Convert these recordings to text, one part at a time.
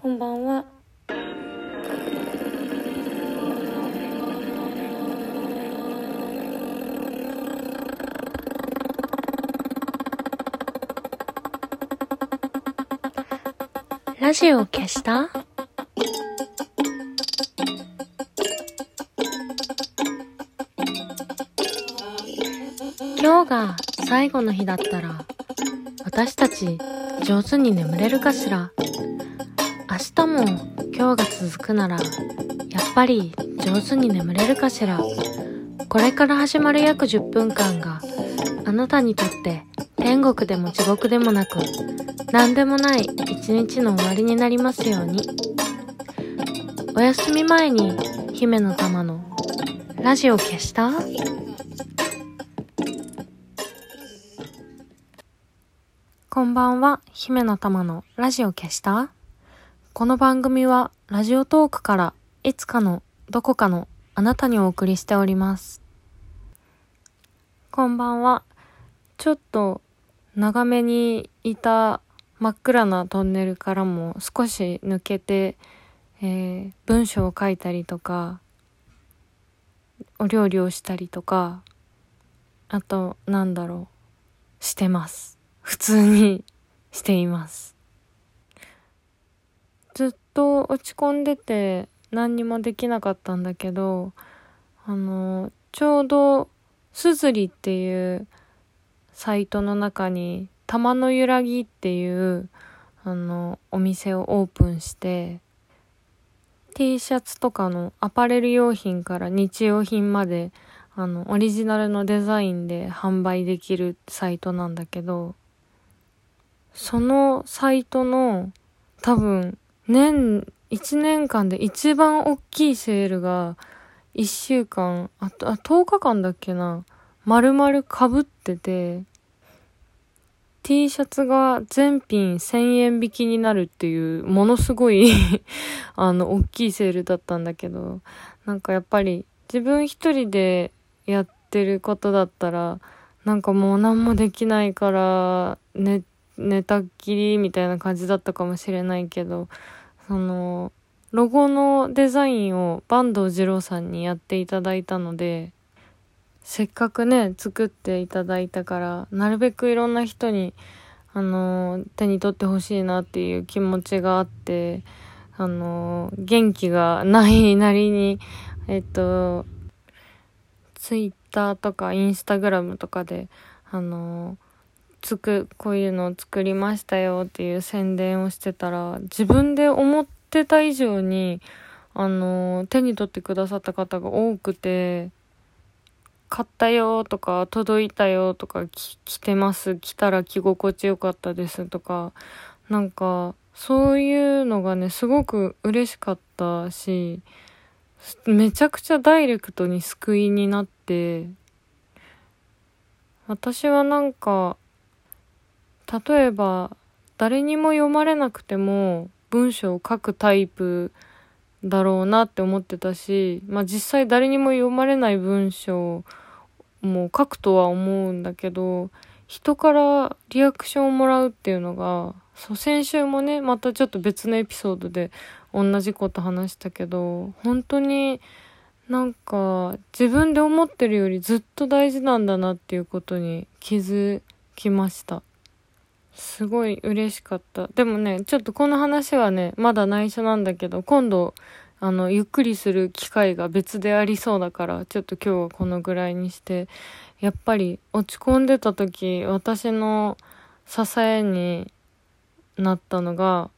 こんばんは。ラジオ消した？今日が最後の日だったら私たち上手に眠れるかしら？日も今日が続くならやっぱり上手に眠れるかしら。これから始まる約10分間があなたにとって天国でも地獄でもなく何でもない一日の終わりになりますように。お休み前に姫の玉のラジオ消した？こんばんは、姫の玉のラジオ消した？この番組はラジオトークからいつかのどこかのあなたにお送りしております。こんばんは。ちょっと長めにいた真っ暗なトンネルからも少し抜けて、えー文章を書いたりとか、お料理をしたりとか、あと、なんだろう、してます。普通に しています。ずっと落ち込んでて何にもできなかったんだけど、あの、ちょうど、すずりっていうサイトの中に、玉の揺らぎっていう、あの、お店をオープンして、T シャツとかのアパレル用品から日用品まで、あの、オリジナルのデザインで販売できるサイトなんだけど、そのサイトの多分年、1年間で一番大きいセールが1週間、あと、あ、10日間だっけな、丸々被ってて、T シャツが全品1000円引きになるっていう、ものすごい あの、大きいセールだったんだけど、なんかやっぱり自分一人でやってることだったら、なんかもう何もできないから、ね、寝たっきりみたいな感じだったかもしれないけど、その、ロゴのデザインを坂東二郎さんにやっていただいたので、せっかくね、作っていただいたから、なるべくいろんな人に、あの、手に取ってほしいなっていう気持ちがあって、あの、元気がないなりに、えっと、ツイッターとかインスタグラムとかで、あの、つく、こういうのを作りましたよっていう宣伝をしてたら、自分で思ってた以上に、あの、手に取ってくださった方が多くて、買ったよとか、届いたよとか、来てます、来たら着心地よかったですとか、なんか、そういうのがね、すごく嬉しかったし、めちゃくちゃダイレクトに救いになって、私はなんか、例えば、誰にも読まれなくても文章を書くタイプだろうなって思ってたし、まあ実際誰にも読まれない文章も書くとは思うんだけど、人からリアクションをもらうっていうのが、そう、先週もね、またちょっと別のエピソードで同じこと話したけど、本当になんか自分で思ってるよりずっと大事なんだなっていうことに気づきました。すごい嬉しかった。でもね、ちょっとこの話はね、まだ内緒なんだけど、今度、あの、ゆっくりする機会が別でありそうだから、ちょっと今日はこのぐらいにして、やっぱり落ち込んでた時、私の支えになったのが、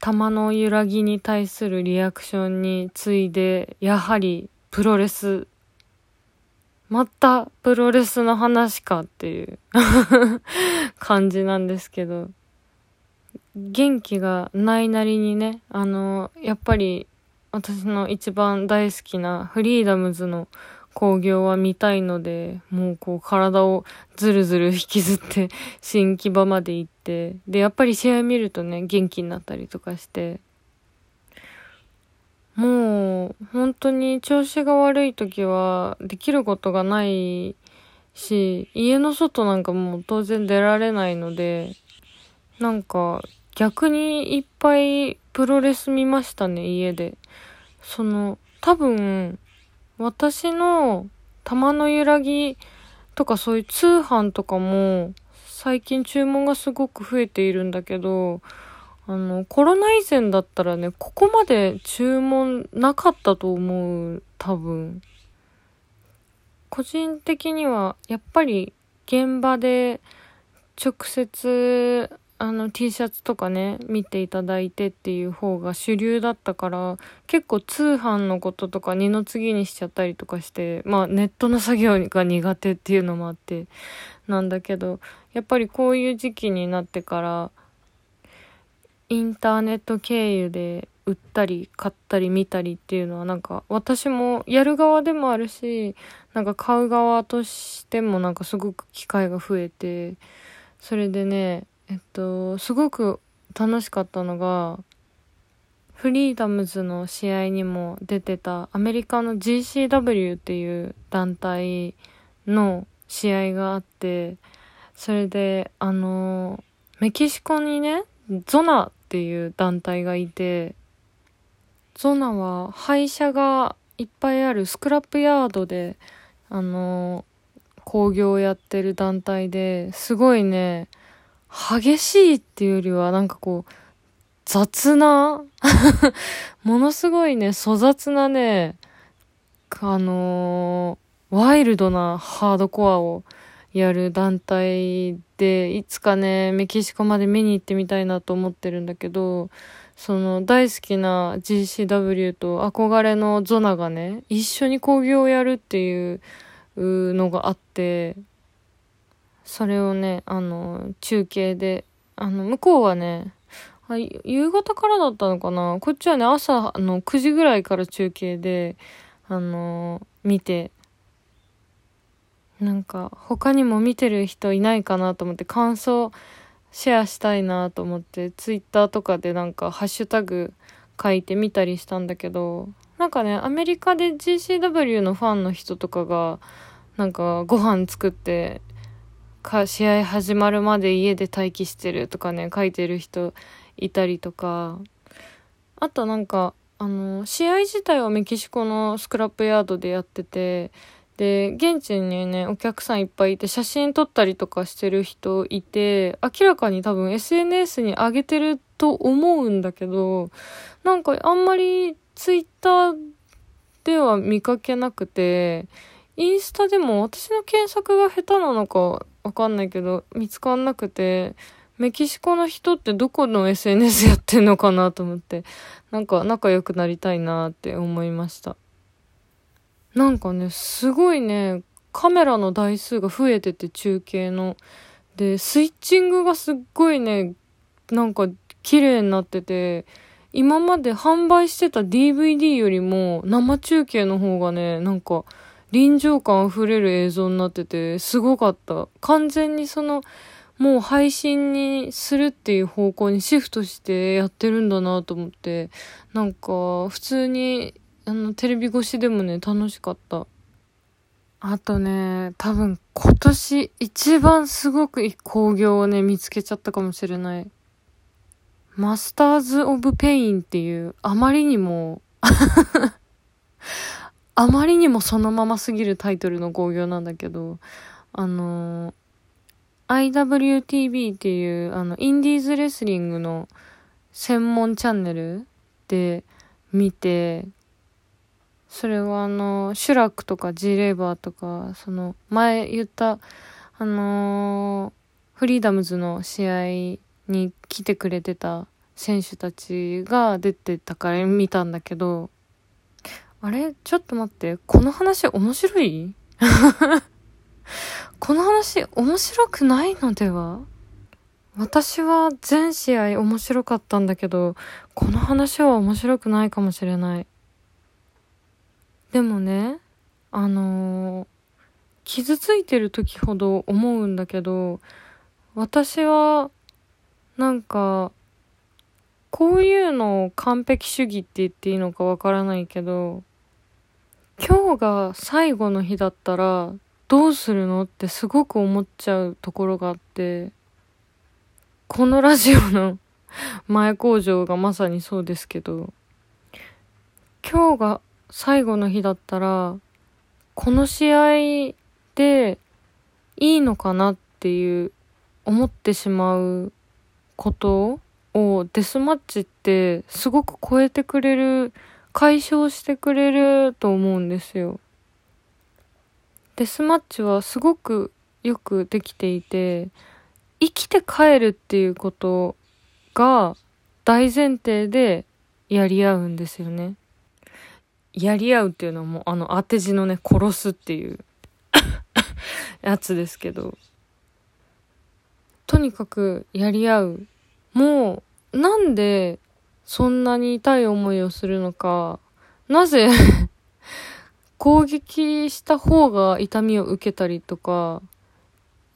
玉の揺らぎに対するリアクションに次いで、やはりプロレスまたプロレスの話かっていう 感じなんですけど、元気がないなりにね、あの、やっぱり私の一番大好きなフリーダムズの興行は見たいので、もうこう体をずるずる引きずって新木場まで行って、で、やっぱり試合見るとね、元気になったりとかして、もう、本当に調子が悪い時は、できることがないし、家の外なんかもう当然出られないので、なんか、逆にいっぱいプロレス見ましたね、家で。その、多分、私の玉の揺らぎとかそういう通販とかも最近注文がすごく増えているんだけど、あの、コロナ以前だったらね、ここまで注文なかったと思う、多分。個人的には、やっぱり現場で直接あの T シャツとかね見ていただいてっていう方が主流だったから結構通販のこととか二の次にしちゃったりとかしてまあネットの作業が苦手っていうのもあってなんだけどやっぱりこういう時期になってからインターネット経由で売ったり買ったり見たりっていうのはなんか私もやる側でもあるしなんか買う側としてもなんかすごく機会が増えてそれでねえっと、すごく楽しかったのが、フリーダムズの試合にも出てたアメリカの GCW っていう団体の試合があって、それで、あの、メキシコにね、ゾナっていう団体がいて、ゾナは廃車がいっぱいあるスクラップヤードで、あの、工業をやってる団体ですごいね、激しいっていうよりはなんかこう、雑な ものすごいね、粗雑なね、あの、ワイルドなハードコアをやる団体で、いつかね、メキシコまで見に行ってみたいなと思ってるんだけど、その大好きな GCW と憧れのゾナがね、一緒に興行をやるっていうのがあって、それをね、あの、中継で、あの、向こうはね、あ夕方からだったのかな？こっちはね、朝の9時ぐらいから中継で、あの、見て、なんか、他にも見てる人いないかなと思って感想シェアしたいなと思って、ツイッターとかでなんか、ハッシュタグ書いてみたりしたんだけど、なんかね、アメリカで GCW のファンの人とかが、なんかご飯作ってか試合始まるまで家で待機してるとかね書いてる人いたりとか。あとなんかあの試合自体はメキシコのスクラップヤードでやっててで現地にねお客さんいっぱいいて写真撮ったりとかしてる人いて明らかに多分 SNS に上げてると思うんだけどなんかあんまりツイッターでは見かけなくてインスタでも私の検索が下手なのかわかんないけど、見つかんなくて、メキシコの人ってどこの SNS やってんのかなと思って、なんか仲良くなりたいなって思いました。なんかね、すごいね、カメラの台数が増えてて中継の。で、スイッチングがすっごいね、なんか綺麗になってて、今まで販売してた DVD よりも生中継の方がね、なんか臨場感溢れる映像になってて、すごかった。完全にその、もう配信にするっていう方向にシフトしてやってるんだなと思って、なんか、普通に、あの、テレビ越しでもね、楽しかった。あとね、多分今年一番すごくいい興行をね、見つけちゃったかもしれない。Masters of Pain っていう、あまりにも あまりにもそのまますぎるタイトルの興行なんだけど、あの、IWTV っていう、あの、インディーズレスリングの専門チャンネルで見て、それはあの、シュラックとか G レーバーとか、その、前言った、あのフリーダムズの試合に来てくれてた選手たちが出てたから見たんだけど、あれ？ちょっと待って。この話面白い？この話面白くないのでは？私は全試合面白かったんだけど、この話は面白くないかもしれない。でもね、あのー、傷ついてる時ほど思うんだけど、私は、なんか、こういうのを完璧主義って言っていいのかわからないけど、今日が最後の日だったらどうするのってすごく思っちゃうところがあって、このラジオの 前工場がまさにそうですけど、今日が最後の日だったら、この試合でいいのかなっていう思ってしまうことをデスマッチってすごく超えてくれる、解消してくれると思うんですよ。デスマッチはすごくよくできていて、生きて帰るっていうことが大前提でやり合うんですよね。やり合うっていうのはもうあの当て字のね、殺すっていう やつですけど。とにかくやり合う。もう、なんでそんなに痛い思いをするのか、なぜ 攻撃した方が痛みを受けたりとか、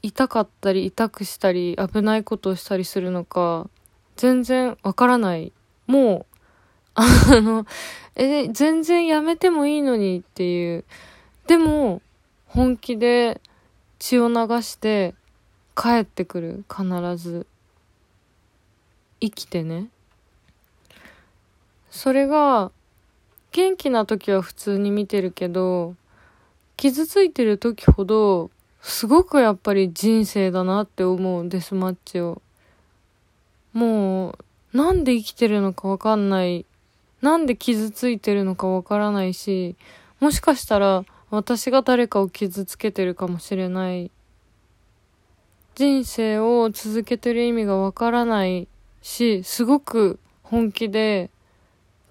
痛かったり痛くしたり危ないことをしたりするのか、全然わからない。もう、あの、え、全然やめてもいいのにっていう。でも、本気で血を流して帰ってくる。必ず。生きてね。それが、元気な時は普通に見てるけど、傷ついてる時ほど、すごくやっぱり人生だなって思うデスマッチを。もう、なんで生きてるのかわかんないなんで傷ついてるのかわからないし、もしかしたら私が誰かを傷つけてるかもしれない。人生を続けてる意味がわからないし、すごく本気で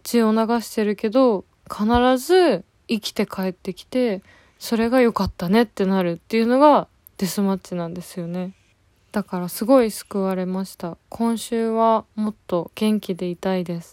血を流してるけど、必ず生きて帰ってきて、それが良かったねってなるっていうのがデスマッチなんですよね。だからすごい救われました。今週はもっと元気でいたいです。